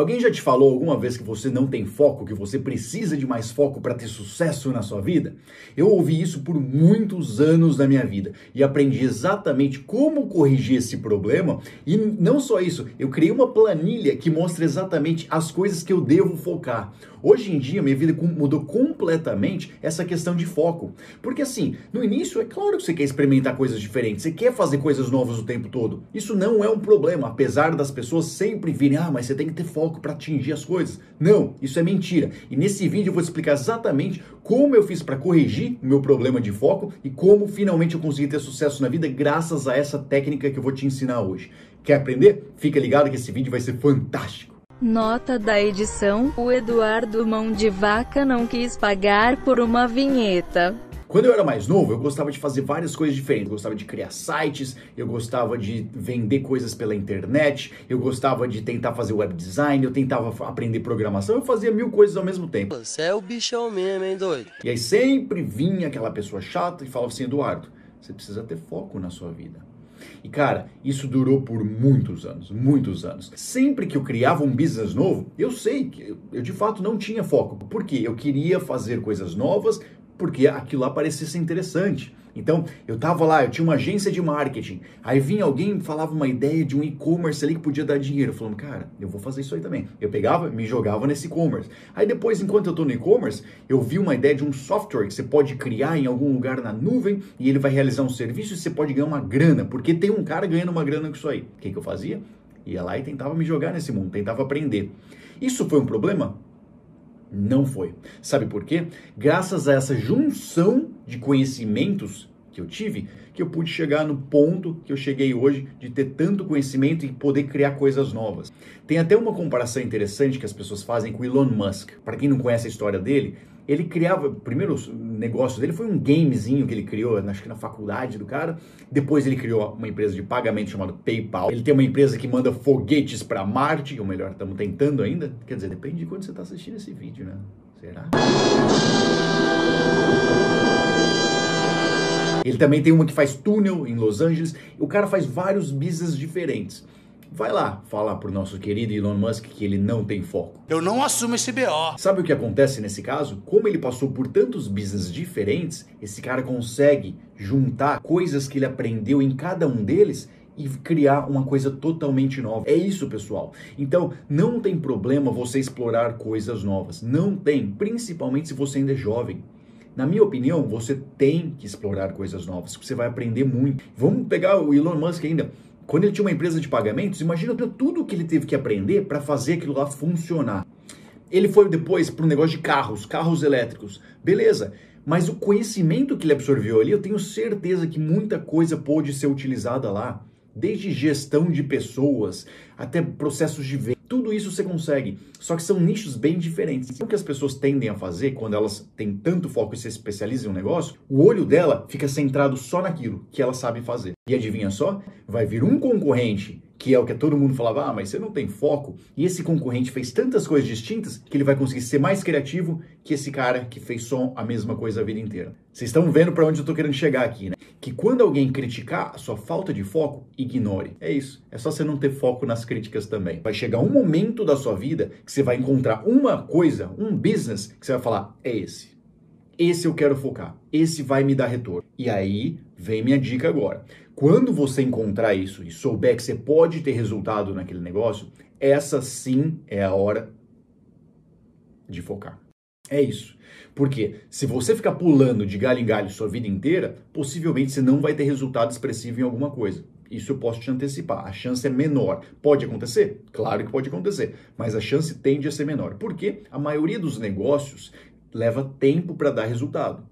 Alguém já te falou alguma vez que você não tem foco, que você precisa de mais foco para ter sucesso na sua vida? Eu ouvi isso por muitos anos da minha vida e aprendi exatamente como corrigir esse problema. E não só isso, eu criei uma planilha que mostra exatamente as coisas que eu devo focar. Hoje em dia, minha vida mudou completamente essa questão de foco. Porque assim, no início, é claro que você quer experimentar coisas diferentes, você quer fazer coisas novas o tempo todo. Isso não é um problema, apesar das pessoas sempre virem, ah, mas você tem que ter foco para atingir as coisas. Não, isso é mentira. E nesse vídeo eu vou explicar exatamente como eu fiz para corrigir o meu problema de foco e como finalmente eu consegui ter sucesso na vida graças a essa técnica que eu vou te ensinar hoje. Quer aprender? Fica ligado que esse vídeo vai ser fantástico. Nota da edição: o Eduardo Mão de Vaca não quis pagar por uma vinheta. Quando eu era mais novo, eu gostava de fazer várias coisas diferentes. Eu gostava de criar sites, eu gostava de vender coisas pela internet, eu gostava de tentar fazer web design, eu tentava aprender programação, eu fazia mil coisas ao mesmo tempo. Você é o bichão mesmo, hein, doido? E aí sempre vinha aquela pessoa chata e falava assim: Eduardo, você precisa ter foco na sua vida. E cara, isso durou por muitos anos, muitos anos. Sempre que eu criava um business novo, eu sei que eu de fato não tinha foco, porque eu queria fazer coisas novas, porque aquilo lá parecia interessante. Então, eu tava lá, eu tinha uma agência de marketing. Aí vinha alguém falava uma ideia de um e-commerce ali que podia dar dinheiro. Falando, cara, eu vou fazer isso aí também. Eu pegava, me jogava nesse e-commerce. Aí depois, enquanto eu tô no e-commerce, eu vi uma ideia de um software que você pode criar em algum lugar na nuvem e ele vai realizar um serviço e você pode ganhar uma grana, porque tem um cara ganhando uma grana com isso aí. O que, que eu fazia? Ia lá e tentava me jogar nesse mundo, tentava aprender. Isso foi um problema? Não foi. Sabe por quê? Graças a essa junção de conhecimentos que eu tive, que eu pude chegar no ponto que eu cheguei hoje de ter tanto conhecimento e poder criar coisas novas. Tem até uma comparação interessante que as pessoas fazem com Elon Musk. Para quem não conhece a história dele, ele criava, o primeiro negócio dele foi um gamezinho que ele criou, acho que na faculdade do cara. Depois ele criou uma empresa de pagamento chamada PayPal. Ele tem uma empresa que manda foguetes para Marte, ou melhor, estamos tentando ainda. Quer dizer, depende de quando você está assistindo esse vídeo, né? Será? Ele também tem uma que faz túnel em Los Angeles. O cara faz vários business diferentes. Vai lá falar pro nosso querido Elon Musk que ele não tem foco. Eu não assumo esse BO. Sabe o que acontece nesse caso? Como ele passou por tantos business diferentes, esse cara consegue juntar coisas que ele aprendeu em cada um deles e criar uma coisa totalmente nova. É isso, pessoal. Então, não tem problema você explorar coisas novas. Não tem, principalmente se você ainda é jovem. Na minha opinião, você tem que explorar coisas novas, você vai aprender muito. Vamos pegar o Elon Musk ainda. Quando ele tinha uma empresa de pagamentos, imagina tudo que ele teve que aprender para fazer aquilo lá funcionar. Ele foi depois para um negócio de carros, carros elétricos. Beleza. Mas o conhecimento que ele absorveu ali, eu tenho certeza que muita coisa pôde ser utilizada lá. Desde gestão de pessoas até processos de venda tudo isso você consegue. Só que são nichos bem diferentes. O que as pessoas tendem a fazer quando elas têm tanto foco e se especializam em um negócio, o olho dela fica centrado só naquilo que ela sabe fazer. E adivinha só? Vai vir um concorrente que é o que todo mundo falava, ah, mas você não tem foco. E esse concorrente fez tantas coisas distintas que ele vai conseguir ser mais criativo que esse cara que fez só a mesma coisa a vida inteira. Vocês estão vendo para onde eu tô querendo chegar aqui, né? Que quando alguém criticar a sua falta de foco, ignore. É isso. É só você não ter foco nas críticas também. Vai chegar um momento da sua vida que você vai encontrar uma coisa, um business, que você vai falar, é esse. Esse eu quero focar. Esse vai me dar retorno. E aí vem minha dica agora. Quando você encontrar isso e souber que você pode ter resultado naquele negócio, essa sim é a hora de focar. É isso. Porque se você ficar pulando de galho em galho sua vida inteira, possivelmente você não vai ter resultado expressivo em alguma coisa. Isso eu posso te antecipar. A chance é menor. Pode acontecer? Claro que pode acontecer, mas a chance tende a ser menor. Porque a maioria dos negócios leva tempo para dar resultado.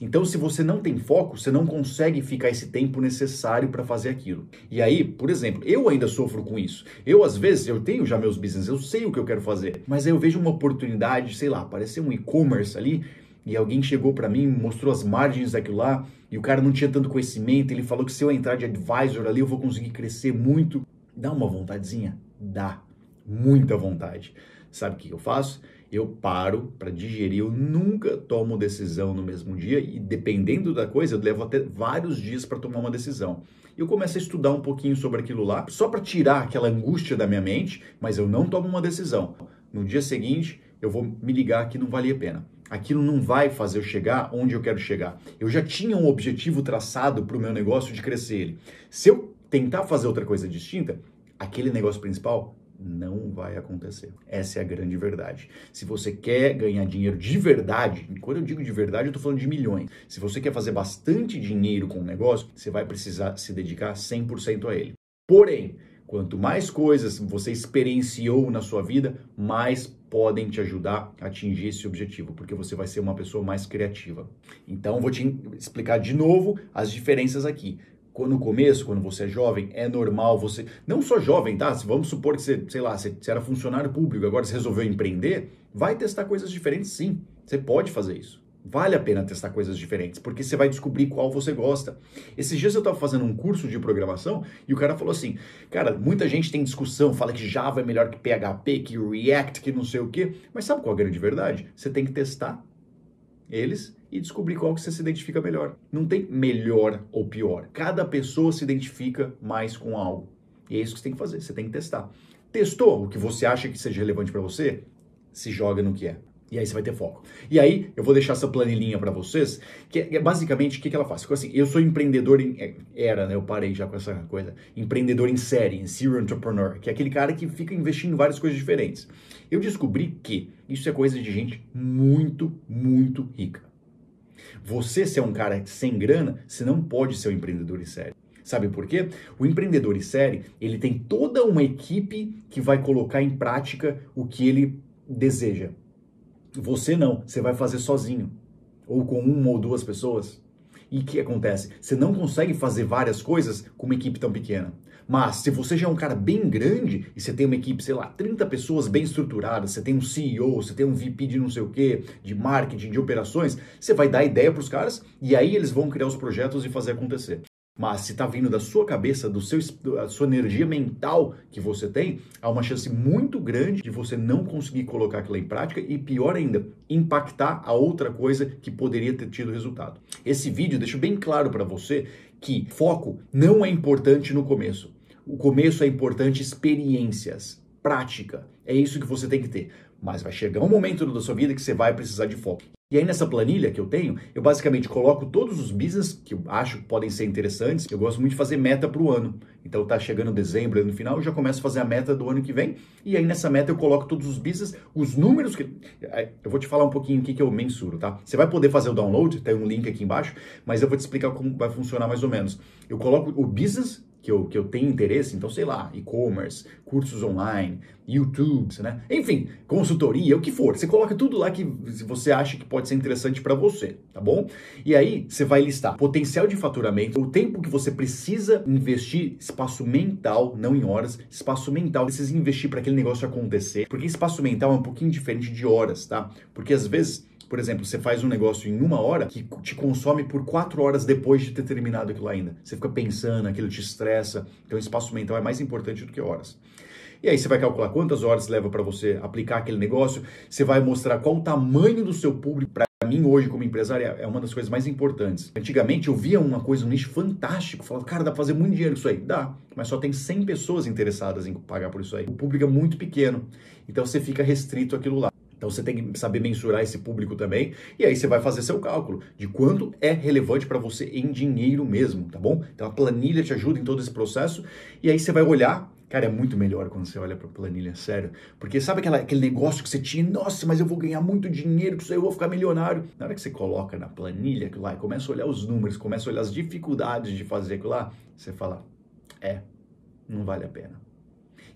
Então, se você não tem foco, você não consegue ficar esse tempo necessário para fazer aquilo. E aí, por exemplo, eu ainda sofro com isso. Eu, às vezes, eu tenho já meus business, eu sei o que eu quero fazer, mas aí eu vejo uma oportunidade, sei lá, aparecer um e-commerce ali e alguém chegou para mim, mostrou as margens daquilo lá, e o cara não tinha tanto conhecimento, ele falou que se eu entrar de advisor ali, eu vou conseguir crescer muito. Dá uma vontadezinha? Dá. muita vontade. Sabe o que eu faço? Eu paro para digerir, eu nunca tomo decisão no mesmo dia e dependendo da coisa, eu levo até vários dias para tomar uma decisão. Eu começo a estudar um pouquinho sobre aquilo lá, só para tirar aquela angústia da minha mente, mas eu não tomo uma decisão. No dia seguinte, eu vou me ligar que não valia a pena. Aquilo não vai fazer eu chegar onde eu quero chegar. Eu já tinha um objetivo traçado para o meu negócio de crescer ele. Se eu tentar fazer outra coisa distinta, aquele negócio principal não vai acontecer. Essa é a grande verdade. Se você quer ganhar dinheiro de verdade, quando eu digo de verdade, eu estou falando de milhões. Se você quer fazer bastante dinheiro com o negócio, você vai precisar se dedicar 100% a ele. Porém, quanto mais coisas você experienciou na sua vida, mais podem te ajudar a atingir esse objetivo, porque você vai ser uma pessoa mais criativa. Então, vou te explicar de novo as diferenças aqui no começo, quando você é jovem, é normal você. Não só jovem, tá? Vamos supor que você, sei lá, você, era funcionário público, agora você resolveu empreender, vai testar coisas diferentes sim. Você pode fazer isso. Vale a pena testar coisas diferentes, porque você vai descobrir qual você gosta. Esses dias eu estava fazendo um curso de programação e o cara falou assim: Cara, muita gente tem discussão, fala que Java é melhor que PHP, que React, que não sei o quê. Mas sabe qual é a grande verdade? Você tem que testar eles e descobrir qual que você se identifica melhor. Não tem melhor ou pior. Cada pessoa se identifica mais com algo. E é isso que você tem que fazer, você tem que testar. Testou o que você acha que seja relevante para você? Se joga no que é. E aí você vai ter foco. E aí, eu vou deixar essa planilhinha para vocês, que é, basicamente o que, que ela faz. Porque, assim, eu sou empreendedor em. É, era, né? Eu parei já com essa coisa. Empreendedor em série, em serial entrepreneur, que é aquele cara que fica investindo em várias coisas diferentes. Eu descobri que isso é coisa de gente muito, muito rica. Você, se é um cara sem grana, você não pode ser um empreendedor em série. Sabe por quê? O empreendedor em série, ele tem toda uma equipe que vai colocar em prática o que ele deseja. Você não, você vai fazer sozinho, ou com uma ou duas pessoas. E o que acontece? Você não consegue fazer várias coisas com uma equipe tão pequena. Mas se você já é um cara bem grande e você tem uma equipe, sei lá, 30 pessoas bem estruturadas, você tem um CEO, você tem um VP de não sei o que, de marketing, de operações, você vai dar ideia para os caras e aí eles vão criar os projetos e fazer acontecer. Mas se está vindo da sua cabeça, do seu, da sua energia mental que você tem, há uma chance muito grande de você não conseguir colocar aquilo em prática e, pior ainda, impactar a outra coisa que poderia ter tido resultado. Esse vídeo deixa bem claro para você que foco não é importante no começo. O começo é importante experiências, prática. É isso que você tem que ter. Mas vai chegar um momento da sua vida que você vai precisar de foco. E aí nessa planilha que eu tenho, eu basicamente coloco todos os business que eu acho que podem ser interessantes. Eu gosto muito de fazer meta para o ano. Então tá chegando dezembro, no final, eu já começo a fazer a meta do ano que vem. E aí nessa meta eu coloco todos os business, os números que... Eu vou te falar um pouquinho o que, que eu mensuro, tá? Você vai poder fazer o download, tem um link aqui embaixo, mas eu vou te explicar como vai funcionar mais ou menos. Eu coloco o business que eu, que eu tenho interesse, então sei lá, e-commerce, cursos online, YouTube, né? Enfim, consultoria, o que for. Você coloca tudo lá que você acha que pode ser interessante para você, tá bom? E aí você vai listar potencial de faturamento, o tempo que você precisa investir, espaço mental, não em horas, espaço mental, precisa investir para aquele negócio acontecer, porque espaço mental é um pouquinho diferente de horas, tá? Porque às vezes por exemplo, você faz um negócio em uma hora que te consome por quatro horas depois de ter terminado aquilo ainda. Você fica pensando, aquilo te estressa. Então, o espaço mental é mais importante do que horas. E aí você vai calcular quantas horas leva para você aplicar aquele negócio. Você vai mostrar qual o tamanho do seu público. Para mim, hoje, como empresário, é uma das coisas mais importantes. Antigamente, eu via uma coisa, um nicho fantástico. Falava, cara, dá para fazer muito dinheiro com isso aí. Dá, mas só tem 100 pessoas interessadas em pagar por isso aí. O público é muito pequeno. Então, você fica restrito àquilo lá. Então você tem que saber mensurar esse público também, e aí você vai fazer seu cálculo de quanto é relevante para você em dinheiro mesmo, tá bom? Então a planilha te ajuda em todo esse processo, e aí você vai olhar Cara, é muito melhor quando você olha para planilha, sério. Porque sabe aquela, aquele negócio que você tinha, nossa, mas eu vou ganhar muito dinheiro, que eu vou ficar milionário. Na hora que você coloca na planilha aquilo lá e começa a olhar os números, começa a olhar as dificuldades de fazer aquilo lá, você fala, é, não vale a pena.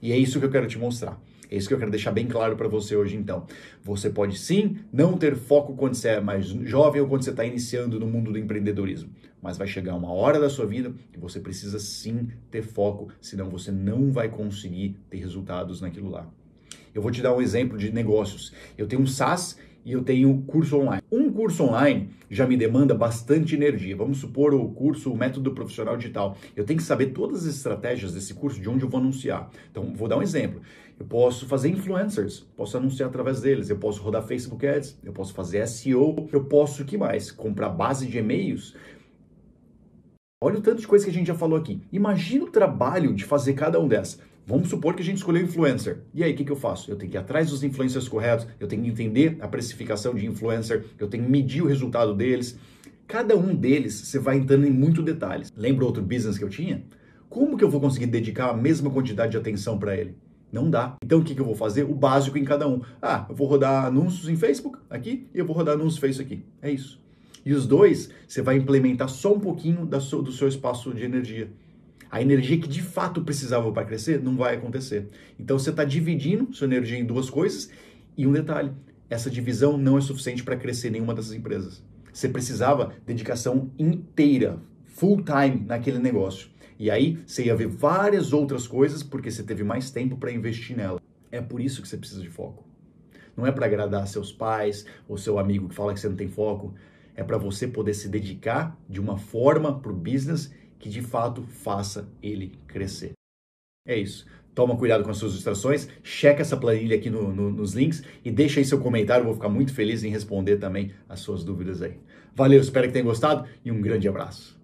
E é isso que eu quero te mostrar. É isso que eu quero deixar bem claro para você hoje, então. Você pode sim não ter foco quando você é mais jovem ou quando você está iniciando no mundo do empreendedorismo, mas vai chegar uma hora da sua vida que você precisa sim ter foco, senão você não vai conseguir ter resultados naquilo lá. Eu vou te dar um exemplo de negócios. Eu tenho um SaaS e eu tenho curso online. Um curso online já me demanda bastante energia. Vamos supor o curso, o método profissional digital. Eu tenho que saber todas as estratégias desse curso, de onde eu vou anunciar. Então, vou dar um exemplo. Eu posso fazer influencers, posso anunciar através deles, eu posso rodar Facebook Ads, eu posso fazer SEO, eu posso o que mais? Comprar base de e-mails. Olha o tanto de coisa que a gente já falou aqui. Imagina o trabalho de fazer cada um dessas. Vamos supor que a gente escolheu influencer. E aí, o que, que eu faço? Eu tenho que ir atrás dos influencers corretos, eu tenho que entender a precificação de influencer, eu tenho que medir o resultado deles. Cada um deles você vai entrando em muito detalhes. Lembra outro business que eu tinha? Como que eu vou conseguir dedicar a mesma quantidade de atenção para ele? Não dá. Então o que, que eu vou fazer? O básico em cada um. Ah, eu vou rodar anúncios em Facebook aqui e eu vou rodar anúncios Facebook aqui. É isso. E os dois, você vai implementar só um pouquinho do seu espaço de energia. A energia que de fato precisava para crescer não vai acontecer. Então você está dividindo sua energia em duas coisas e um detalhe: essa divisão não é suficiente para crescer nenhuma dessas empresas. Você precisava dedicação inteira, full time naquele negócio. E aí você ia ver várias outras coisas porque você teve mais tempo para investir nela. É por isso que você precisa de foco. Não é para agradar seus pais ou seu amigo que fala que você não tem foco. É para você poder se dedicar de uma forma para o business que de fato faça ele crescer. É isso. Toma cuidado com as suas distrações, checa essa planilha aqui no, no, nos links e deixa aí seu comentário, vou ficar muito feliz em responder também as suas dúvidas aí. Valeu, espero que tenham gostado e um grande abraço.